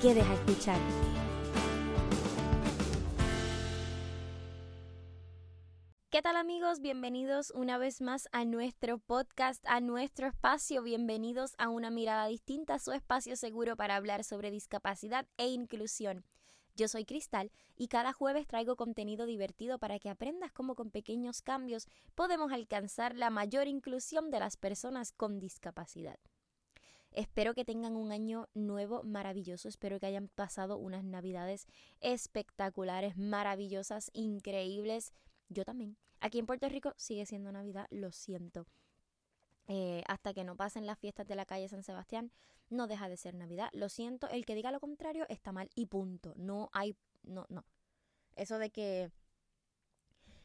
quedes a escuchar. ¿Qué tal amigos? Bienvenidos una vez más a nuestro podcast, a nuestro espacio. Bienvenidos a una mirada distinta, su espacio seguro para hablar sobre discapacidad e inclusión. Yo soy Cristal y cada jueves traigo contenido divertido para que aprendas cómo con pequeños cambios podemos alcanzar la mayor inclusión de las personas con discapacidad. Espero que tengan un año nuevo maravilloso, espero que hayan pasado unas navidades espectaculares, maravillosas, increíbles. Yo también. Aquí en Puerto Rico sigue siendo Navidad, lo siento. Eh, hasta que no pasen las fiestas de la calle San Sebastián, no deja de ser Navidad. Lo siento, el que diga lo contrario está mal y punto. No hay, no, no. Eso de que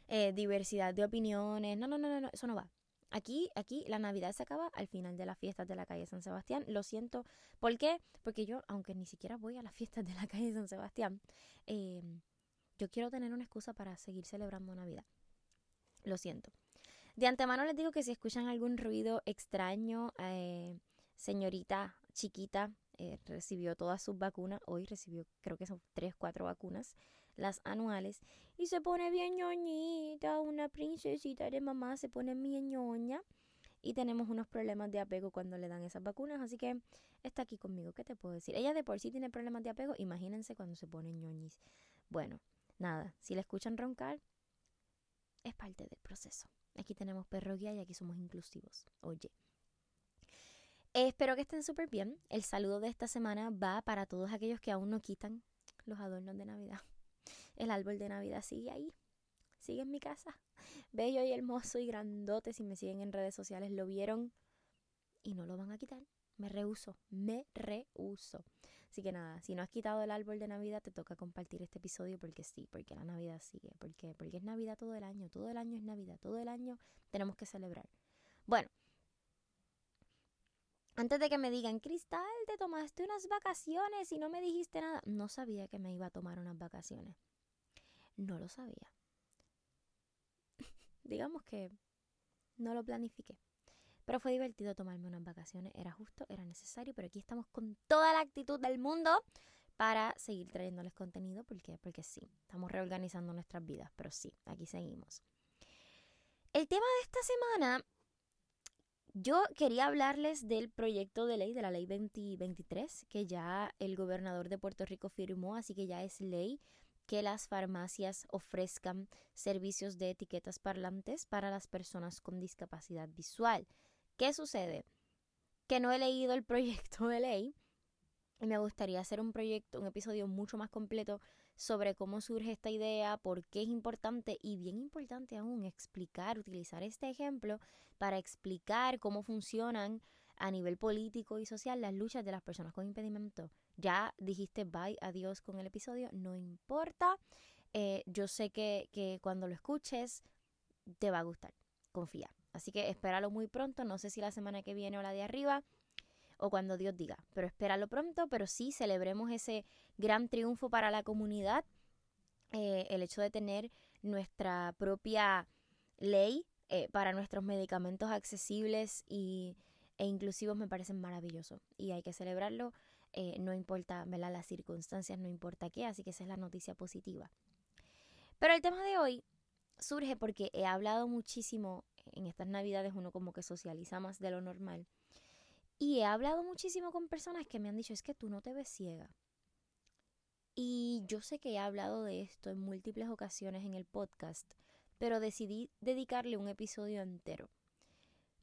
eh, diversidad de opiniones, no, no, no, no, eso no va. Aquí, aquí la Navidad se acaba al final de las fiestas de la calle San Sebastián. Lo siento. ¿Por qué? Porque yo, aunque ni siquiera voy a las fiestas de la calle San Sebastián, em, yo quiero tener una excusa para seguir celebrando Navidad. Lo siento. De antemano les digo que si escuchan algún ruido extraño, eh, señorita chiquita eh, recibió todas sus vacunas. Hoy recibió, creo que son tres, cuatro vacunas, las anuales. Y se pone bien ñoñita, una princesita de mamá se pone bien ñoña. Y tenemos unos problemas de apego cuando le dan esas vacunas. Así que está aquí conmigo. ¿Qué te puedo decir? Ella de por sí tiene problemas de apego. Imagínense cuando se pone ñoñis. Bueno, nada. Si la escuchan roncar, es parte del proceso. Aquí tenemos perro guía y aquí somos inclusivos. Oye. Espero que estén súper bien. El saludo de esta semana va para todos aquellos que aún no quitan los adornos de Navidad. El árbol de Navidad sigue ahí. Sigue en mi casa. Bello y hermoso y grandote. Si me siguen en redes sociales lo vieron. Y no lo van a quitar. Me rehuso. Me rehuso. Así que nada, si no has quitado el árbol de Navidad, te toca compartir este episodio porque sí, porque la Navidad sigue. Porque, porque es Navidad todo el año. Todo el año es Navidad. Todo el año tenemos que celebrar. Bueno, antes de que me digan, Cristal, te tomaste unas vacaciones y no me dijiste nada. No sabía que me iba a tomar unas vacaciones. No lo sabía. Digamos que no lo planifiqué. Pero fue divertido tomarme unas vacaciones. Era justo, era necesario. Pero aquí estamos con toda la actitud del mundo para seguir trayéndoles contenido. Porque, porque sí, estamos reorganizando nuestras vidas. Pero sí, aquí seguimos. El tema de esta semana yo quería hablarles del proyecto de ley, de la ley 2023, que ya el gobernador de Puerto Rico firmó, así que ya es ley que las farmacias ofrezcan servicios de etiquetas parlantes para las personas con discapacidad visual. ¿Qué sucede? Que no he leído el proyecto de ley y me gustaría hacer un proyecto, un episodio mucho más completo sobre cómo surge esta idea, por qué es importante y bien importante aún explicar, utilizar este ejemplo para explicar cómo funcionan a nivel político y social las luchas de las personas con impedimento. Ya dijiste bye, adiós con el episodio, no importa. Eh, yo sé que, que cuando lo escuches te va a gustar, confía. Así que espéralo muy pronto, no sé si la semana que viene o la de arriba o cuando Dios diga. Pero espéralo pronto, pero sí celebremos ese gran triunfo para la comunidad, eh, el hecho de tener nuestra propia ley eh, para nuestros medicamentos accesibles y, e inclusivos me parece maravilloso y hay que celebrarlo, eh, no importa las circunstancias, no importa qué, así que esa es la noticia positiva. Pero el tema de hoy surge porque he hablado muchísimo en estas navidades, uno como que socializa más de lo normal y he hablado muchísimo con personas que me han dicho, es que tú no te ves ciega. Y yo sé que he hablado de esto en múltiples ocasiones en el podcast, pero decidí dedicarle un episodio entero.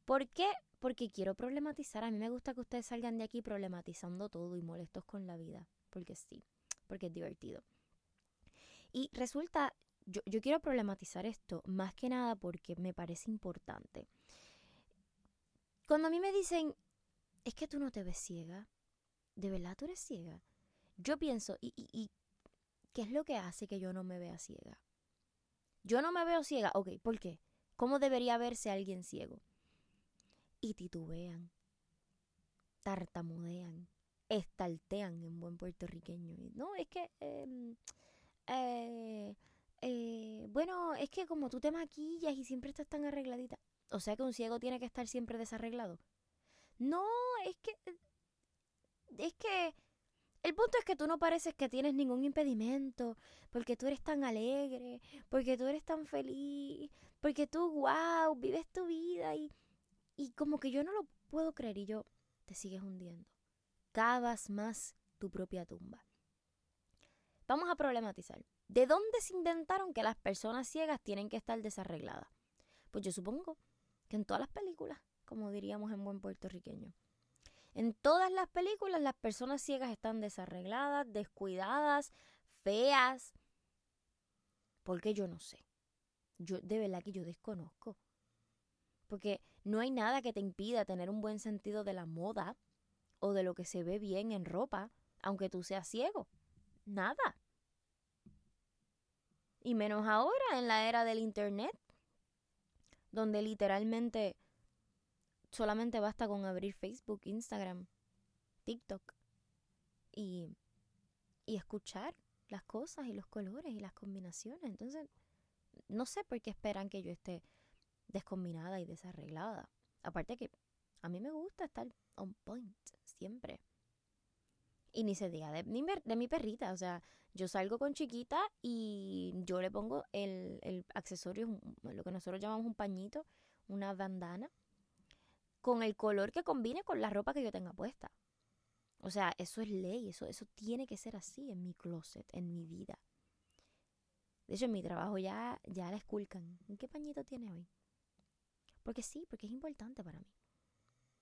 ¿Por qué? Porque quiero problematizar. A mí me gusta que ustedes salgan de aquí problematizando todo y molestos con la vida. Porque sí, porque es divertido. Y resulta, yo, yo quiero problematizar esto más que nada porque me parece importante. Cuando a mí me dicen, es que tú no te ves ciega. ¿De verdad tú eres ciega? Yo pienso, ¿y, y, y qué es lo que hace que yo no me vea ciega? Yo no me veo ciega, ok, ¿por qué? ¿Cómo debería verse alguien ciego? Y titubean, tartamudean, estaltean en buen puertorriqueño. No, es que, em, eh, eh, bueno, es que como tú te maquillas y siempre estás tan arregladita. O sea que un ciego tiene que estar siempre desarreglado. No, es que, es que el punto es que tú no pareces que tienes ningún impedimento, porque tú eres tan alegre, porque tú eres tan feliz, porque tú, wow, vives tu vida y, y como que yo no lo puedo creer y yo te sigues hundiendo. Cavas más tu propia tumba. Vamos a problematizar. ¿De dónde se inventaron que las personas ciegas tienen que estar desarregladas? Pues yo supongo que en todas las películas, como diríamos en buen puertorriqueño. En todas las películas las personas ciegas están desarregladas, descuidadas, feas. Porque yo no sé. Yo de verdad que yo desconozco. Porque no hay nada que te impida tener un buen sentido de la moda o de lo que se ve bien en ropa, aunque tú seas ciego. Nada. Y menos ahora en la era del Internet, donde literalmente solamente basta con abrir Facebook, Instagram, TikTok y, y escuchar las cosas y los colores y las combinaciones. Entonces, no sé por qué esperan que yo esté descombinada y desarreglada. Aparte que a mí me gusta estar on point siempre. Y ni se diga de, mi perrita, o sea, yo salgo con chiquita y yo le pongo el, el accesorio, lo que nosotros llamamos un pañito, una bandana, con el color que combine con la ropa que yo tenga puesta. O sea, eso es ley, eso, eso tiene que ser así en mi closet, en mi vida. De hecho, en mi trabajo ya, ya la esculcan. ¿En qué pañito tiene hoy? Porque sí, porque es importante para mí.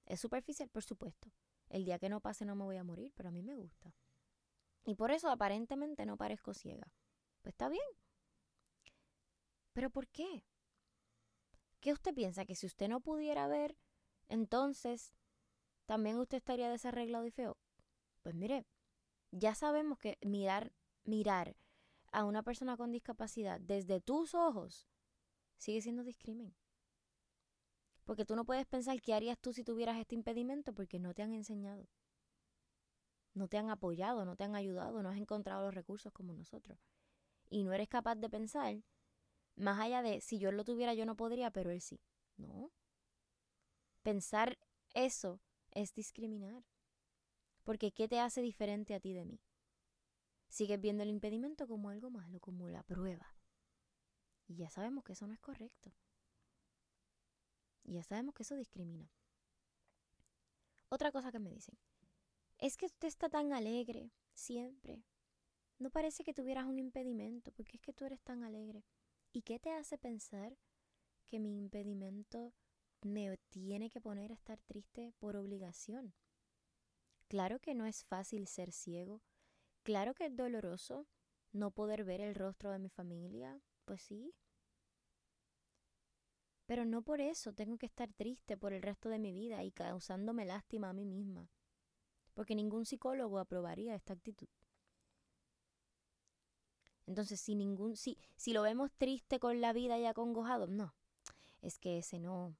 Es superficial, por supuesto. El día que no pase no me voy a morir, pero a mí me gusta. Y por eso aparentemente no parezco ciega. Pues está bien. ¿Pero por qué? ¿Qué usted piensa? ¿Que si usted no pudiera ver entonces también usted estaría desarreglado y feo. Pues mire, ya sabemos que mirar, mirar a una persona con discapacidad desde tus ojos sigue siendo discrimen. Porque tú no puedes pensar qué harías tú si tuvieras este impedimento porque no te han enseñado. No te han apoyado, no te han ayudado, no has encontrado los recursos como nosotros. Y no eres capaz de pensar más allá de si yo lo tuviera yo no podría, pero él sí. No. Pensar eso es discriminar. Porque ¿qué te hace diferente a ti de mí? Sigues viendo el impedimento como algo malo, como la prueba. Y ya sabemos que eso no es correcto. Y ya sabemos que eso discrimina. Otra cosa que me dicen, es que usted está tan alegre siempre. No parece que tuvieras un impedimento, porque es que tú eres tan alegre. ¿Y qué te hace pensar que mi impedimento me tiene que poner a estar triste por obligación. Claro que no es fácil ser ciego. Claro que es doloroso no poder ver el rostro de mi familia. Pues sí. Pero no por eso tengo que estar triste por el resto de mi vida y causándome lástima a mí misma. Porque ningún psicólogo aprobaría esta actitud. Entonces, si ningún, si, si lo vemos triste con la vida y acongojado, no. Es que ese no,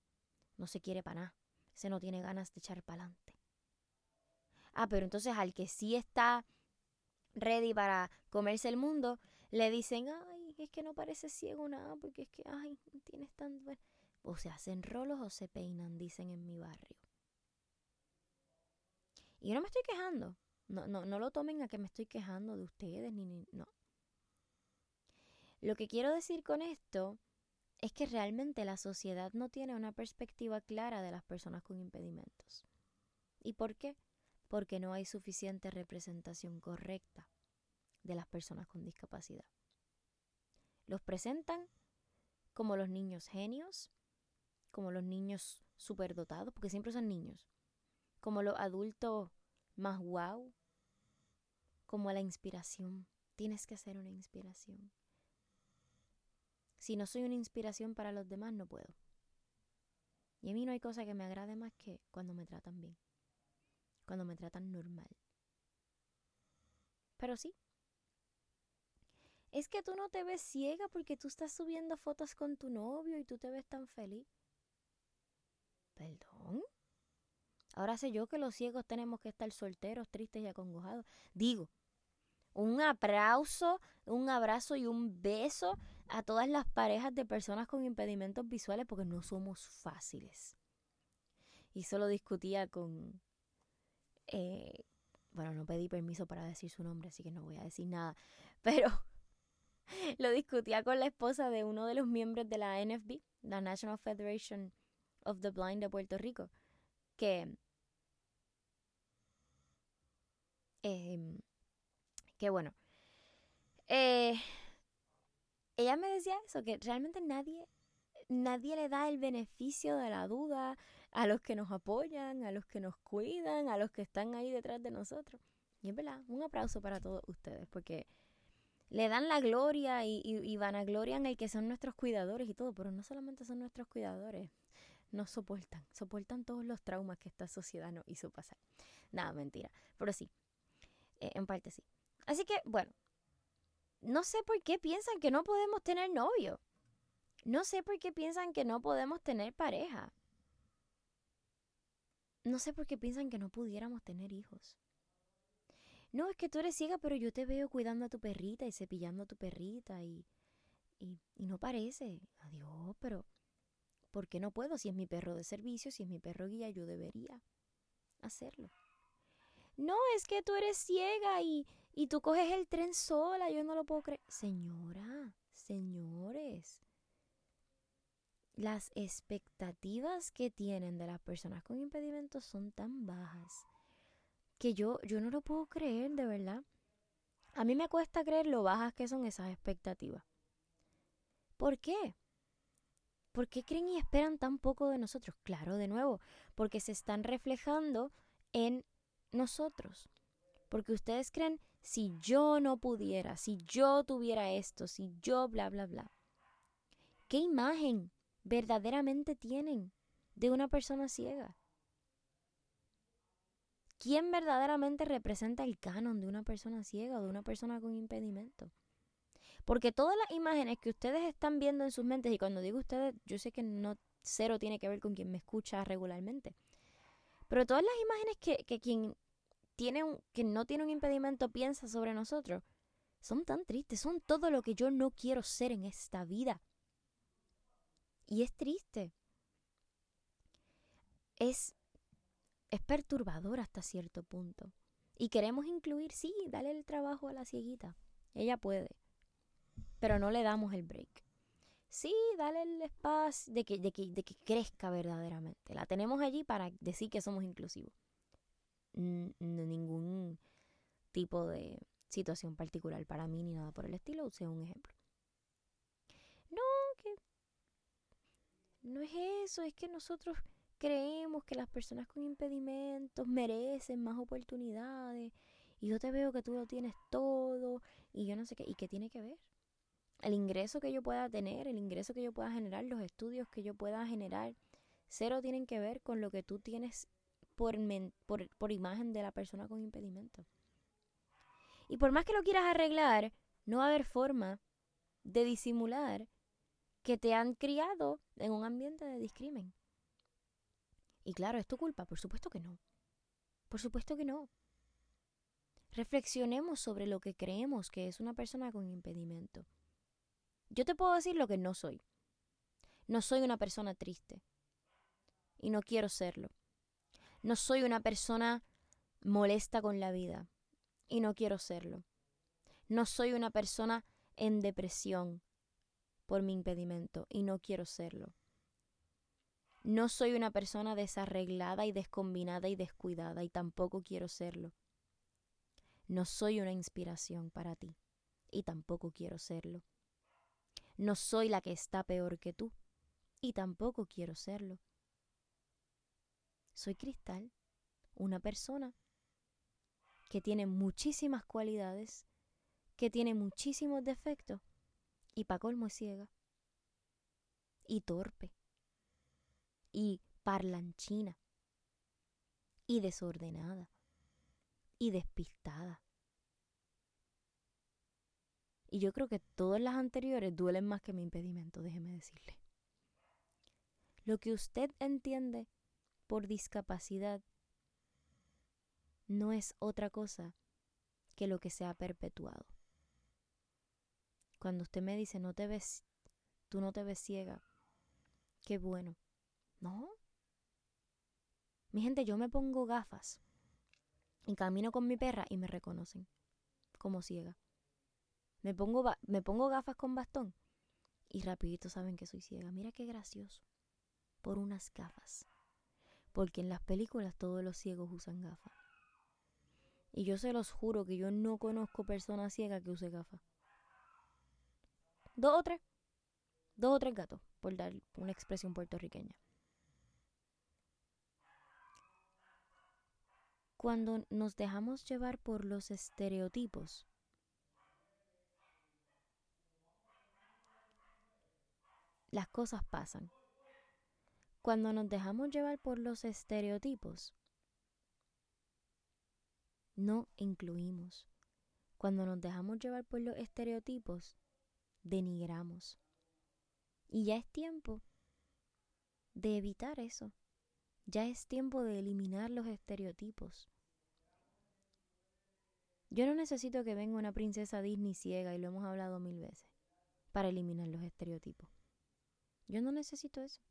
no se quiere para nada, se no tiene ganas de echar para adelante. Ah, pero entonces al que sí está ready para comerse el mundo, le dicen, ay, es que no parece ciego nada, porque es que, ay, tienes tan... O se hacen rolos o se peinan, dicen en mi barrio. Y yo no me estoy quejando. No, no, no lo tomen a que me estoy quejando de ustedes, ni, ni no. Lo que quiero decir con esto es que realmente la sociedad no tiene una perspectiva clara de las personas con impedimentos. ¿Y por qué? Porque no hay suficiente representación correcta de las personas con discapacidad. Los presentan como los niños genios, como los niños superdotados, porque siempre son niños, como los adultos más wow, como la inspiración. Tienes que ser una inspiración. Si no soy una inspiración para los demás, no puedo. Y a mí no hay cosa que me agrade más que cuando me tratan bien, cuando me tratan normal, Pero sí. Es que tú no te ves ciega porque tú estás subiendo fotos con tu novio y tú te ves tan feliz. ¿Perdón? Ahora sé yo que los ciegos tenemos que estar solteros, tristes y acongojados. Digo, un aplauso, un abrazo y un beso a todas las parejas de personas con impedimentos visuales porque no somos fáciles. Y solo discutía con... Eh, bueno, no pedí permiso para decir su nombre, así que no voy a decir nada. Pero lo discutía con la esposa de uno de los miembros de la NFB, la National Federation of the Blind de Puerto Rico, que... Eh, que bueno. Eh, ella me decía eso, que realmente nadie, nadie le da el beneficio de la duda a los que nos apoyan, a los que nos cuidan, a los que están ahí detrás de nosotros. Y es verdad, un aplauso para todos ustedes, porque le dan la gloria y, y, y vanaglorian el que son nuestros cuidadores y todo, pero no solamente son nuestros cuidadores, nos soportan, soportan todos los traumas que esta sociedad nos hizo pasar. Nada, mentira, pero sí, eh, en parte sí. Así que, bueno, no sé por qué piensan que no podemos tener novio. No sé por qué piensan que no podemos tener pareja. No sé por qué piensan que no pudiéramos tener hijos. No, es que tú eres ciega, pero yo te veo cuidando a tu perrita y cepillando a tu perrita y, y no parece. Adiós, pero ¿por qué no puedo? Si es mi perro de servicio, si es mi perro guía, yo debería hacerlo. No, es que tú eres ciega y, y tú coges el tren sola, yo no lo puedo creer. Señora, señores, las expectativas que tienen de las personas con impedimentos son tan bajas que yo, yo no lo puedo creer, de verdad. A mí me cuesta creer lo bajas que son esas expectativas. ¿Por qué? ¿Por qué creen y esperan tan poco de nosotros? Claro, de nuevo, porque se están reflejando en nosotros. Porque ustedes creen si yo no pudiera, si yo tuviera esto, si yo bla, bla, bla. ¿Qué imagen verdaderamente tienen de una persona ciega? ¿Quién verdaderamente representa el canon de una persona ciega o de una persona con impedimento? Porque todas las imágenes que ustedes están viendo en sus mentes, y cuando digo ustedes, yo sé que no cero tiene que ver con quien me escucha regularmente, pero todas las imágenes que, que quien tiene un, que no tiene un impedimento piensa sobre nosotros, son tan tristes, son todo lo que yo no quiero ser en esta vida. Y es triste. Es, es perturbador hasta cierto punto. Y queremos incluir, sí, dale el trabajo a la cieguita. Ella puede. Pero no le damos el break. Sí, dale el espacio de que, de que, de que crezca verdaderamente. La tenemos allí para decir que somos inclusivos ningún tipo de situación particular para mí ni nada por el estilo, use un ejemplo. No, que no es eso, es que nosotros creemos que las personas con impedimentos merecen más oportunidades y yo te veo que tú lo tienes todo y yo no sé qué, ¿y qué tiene que ver? El ingreso que yo pueda tener, el ingreso que yo pueda generar, los estudios que yo pueda generar, cero tienen que ver con lo que tú tienes por, imagen de la persona con impedimento. Y por más que lo quieras arreglar, no va a haber forma de disimular que te han criado en un ambiente de discrimen. Y claro, ¿es tu culpa? Por supuesto que no. Por supuesto que no. Reflexionemos sobre lo que creemos que es una persona con impedimento. Yo te puedo decir lo que no soy. No soy una persona triste. Y no quiero serlo. No soy una persona molesta con la vida y no quiero serlo. No soy una persona en depresión por mi impedimento y no quiero serlo. No soy una persona desarreglada y descombinada y descuidada y tampoco quiero serlo. No soy una inspiración para ti y tampoco quiero serlo. No soy la que está peor que tú y tampoco quiero serlo. Soy Cristal, una persona que tiene muchísimas cualidades, que tiene muchísimos defectos y pa' colmo es ciega y torpe y parlanchina y desordenada y despistada. Y yo creo que todas las anteriores duelen más que mi impedimento, déjeme decirle. Lo que usted entiende por discapacidad no es otra cosa que lo que se ha perpetuado. Cuando usted me dice, no te ves, tú no te ves ciega, qué bueno. No. Mi gente, yo me pongo gafas y camino con mi perra y me reconocen como ciega. Me pongo, me pongo gafas con bastón y rapidito saben que soy ciega. Mira qué gracioso. Por unas gafas. Porque en las películas todos los ciegos usan gafas. Y yo se los juro que yo no conozco persona ciega que use gafas. Dos o tres. Dos o tres gatos, por dar una expresión puertorriqueña. Cuando nos dejamos llevar por los estereotipos, las cosas pasan. Cuando nos dejamos llevar por los estereotipos, no incluimos. Cuando nos dejamos llevar por los estereotipos, denigramos. Y ya es tiempo de evitar eso. Ya es tiempo de eliminar los estereotipos. Yo no necesito que venga una princesa Disney ciega, y lo hemos hablado mil veces, para eliminar los estereotipos. Yo no necesito eso.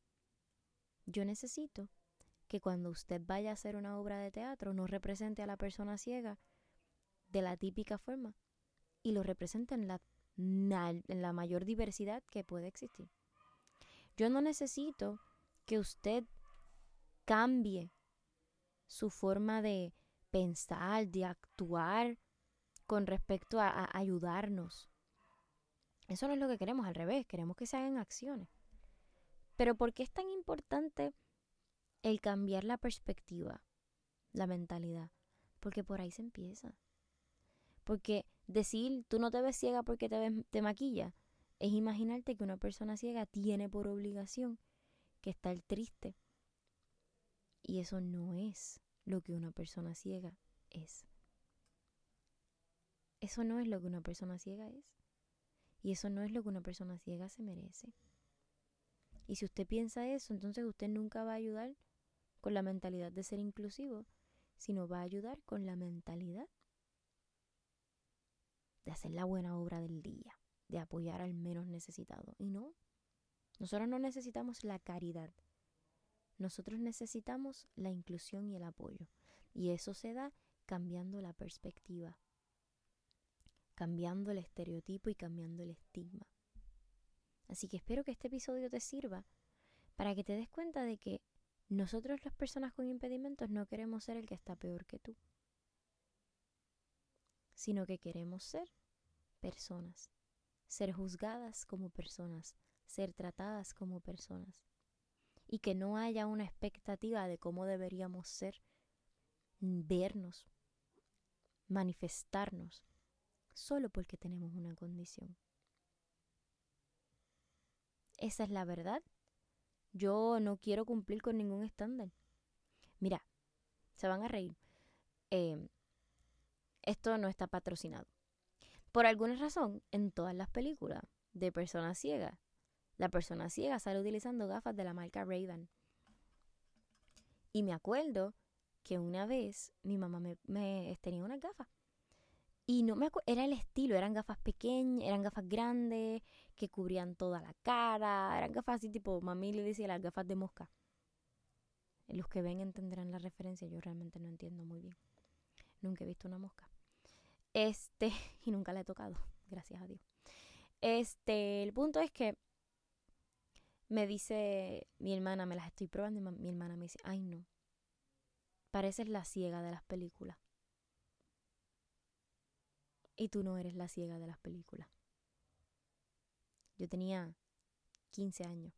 Yo necesito que cuando usted vaya a hacer una obra de teatro no represente a la persona ciega de la típica forma y lo represente en la, en la mayor diversidad que puede existir. Yo no necesito que usted cambie su forma de pensar, de actuar con respecto a, a, ayudarnos. Eso no es lo que queremos, al revés, queremos que se hagan acciones. Pero ¿por qué es tan importante el cambiar la perspectiva, la mentalidad? Porque por ahí se empieza. Porque decir tú no te ves ciega porque te, ves, te maquilla es imaginarte que una persona ciega tiene por obligación que estar triste. Y eso no es lo que una persona ciega es. Eso no es lo que una persona ciega es. Y eso no es lo que una persona ciega se merece. Y si usted piensa eso, entonces usted nunca va a ayudar con la mentalidad de ser inclusivo, sino va a ayudar con la mentalidad de hacer la buena obra del día, de apoyar al menos necesitado. Y no, nosotros no necesitamos la caridad, nosotros necesitamos la inclusión y el apoyo. Y eso se da cambiando la perspectiva, cambiando el estereotipo y cambiando el estigma. Así que espero que este episodio te sirva para que te des cuenta de que nosotros las personas con impedimentos no queremos ser el que está peor que tú, sino que queremos ser personas, ser juzgadas como personas, ser tratadas como personas, y que no haya una expectativa de cómo deberíamos ser, vernos, manifestarnos, solo porque tenemos una condición. Esa es la verdad. Yo no quiero cumplir con ningún estándar. Mira, se van a reír. Em, esto no está patrocinado. Por alguna razón, en todas las películas de personas ciegas, la persona ciega sale utilizando gafas de la marca Ray-Ban. Y me acuerdo que una vez mi mamá me, me tenía unas gafas y no me acuerdo, era el estilo, eran gafas pequeñas, eran gafas grandes, que cubrían toda la cara, eran gafas así tipo, mami le decía las gafas de mosca. Los que ven entenderán la referencia, yo realmente no entiendo muy bien. Nunca he visto una mosca. Este, y nunca la he tocado, gracias a Dios. Este, el punto es que me dice mi hermana, me las estoy probando y mi hermana me dice, ay no, pareces la ciega de las películas. Y tú no eres la ciega de las películas. Yo tenía 15 años.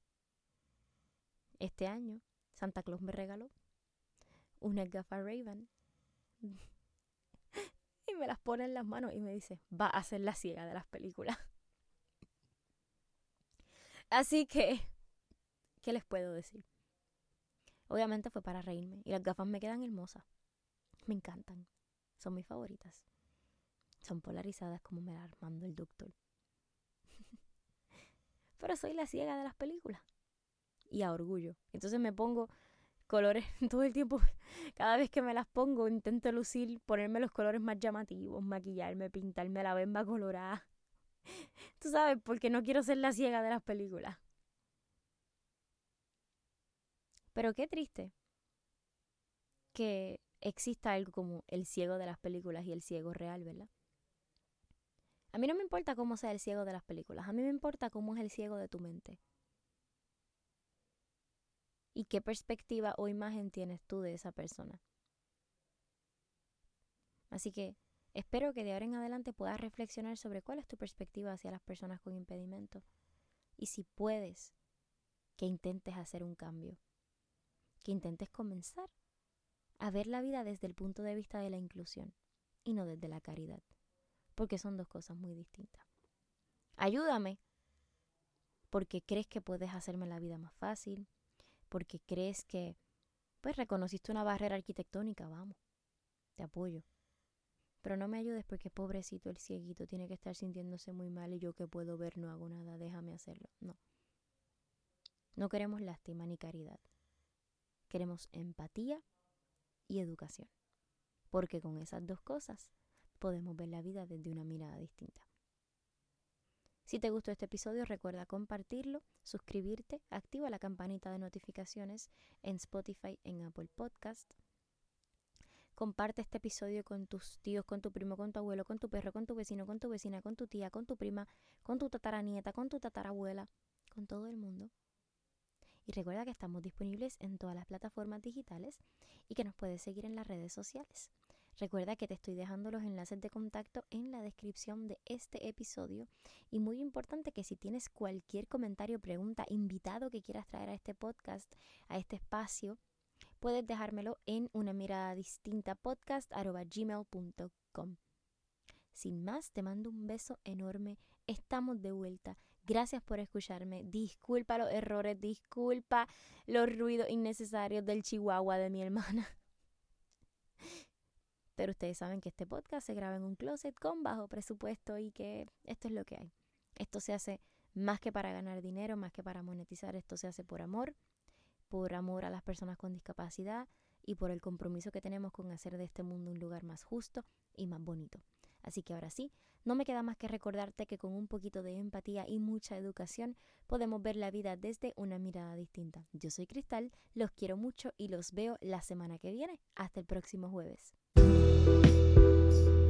Este año, Santa Claus me regaló una gafa Raven. y me las pone en las manos y me dice, va a ser la ciega de las películas. Así que, ¿qué les puedo decir? Obviamente fue para reírme y las gafas me quedan hermosas. Me encantan. Son mis favoritas. Son polarizadas como me la armando el doctor. Pero soy la ciega de las películas. Y a orgullo. Entonces me pongo colores todo el tiempo. Cada vez que me las pongo, intento lucir, ponerme los colores más llamativos, maquillarme, pintarme la bemba colorada. Tú sabes, porque no quiero ser la ciega de las películas. Pero qué triste que exista algo como el ciego de las películas y el ciego real, ¿verdad? A mí no me importa cómo sea el ciego de las películas, a mí me importa cómo es el ciego de tu mente. ¿Y qué perspectiva o imagen tienes tú de esa persona? Así que espero que de ahora en adelante puedas reflexionar sobre cuál es tu perspectiva hacia las personas con impedimento. Y si puedes, que intentes hacer un cambio. Que intentes comenzar a ver la vida desde el punto de vista de la inclusión y no desde la caridad, porque son dos cosas muy distintas. Ayúdame porque crees que puedes hacerme la vida más fácil, porque crees que pues reconociste una barrera arquitectónica, vamos, te apoyo. Pero no me ayudes porque pobrecito el cieguito tiene que estar sintiéndose muy mal y yo que puedo ver no hago nada, déjame hacerlo. No. No queremos lástima ni caridad. Queremos empatía y educación. Porque con esas dos cosas podemos ver la vida desde una mirada distinta. Si te gustó este episodio, recuerda compartirlo, suscribirte, activa la campanita de notificaciones en Spotify, en Apple Podcast. Comparte este episodio con tus tíos, con tu primo, con tu abuelo, con tu perro, con tu vecino, con tu vecina, con tu tía, con tu prima, con tu tataranieta, con tu tatarabuela, con todo el mundo. Y recuerda que estamos disponibles en todas las plataformas digitales y que nos puedes seguir en las redes sociales. Recuerda que te estoy dejando los enlaces de contacto en la descripción de este episodio. Y muy importante que si tienes cualquier comentario, pregunta, invitado que quieras traer a este podcast, a este espacio, puedes dejármelo en una mirada distinta podcast.gmail.com. Sin más, te mando un beso enorme. Estamos de vuelta. Gracias por escucharme. Disculpa los errores, disculpa los ruidos innecesarios del chihuahua de mi hermana. Pero ustedes saben que este podcast se graba en un closet con bajo presupuesto y que esto es lo que hay. Esto se hace más que para ganar dinero, más que para monetizar, esto se hace por amor, por amor a las personas con discapacidad y por el compromiso que tenemos con hacer de este mundo un lugar más justo y más bonito. Así que ahora sí, no me queda más que recordarte que con un poquito de empatía y mucha educación podemos ver la vida desde una mirada distinta. Yo soy Cristal, los quiero mucho y los veo la semana que viene. Hasta el próximo jueves. Thanks.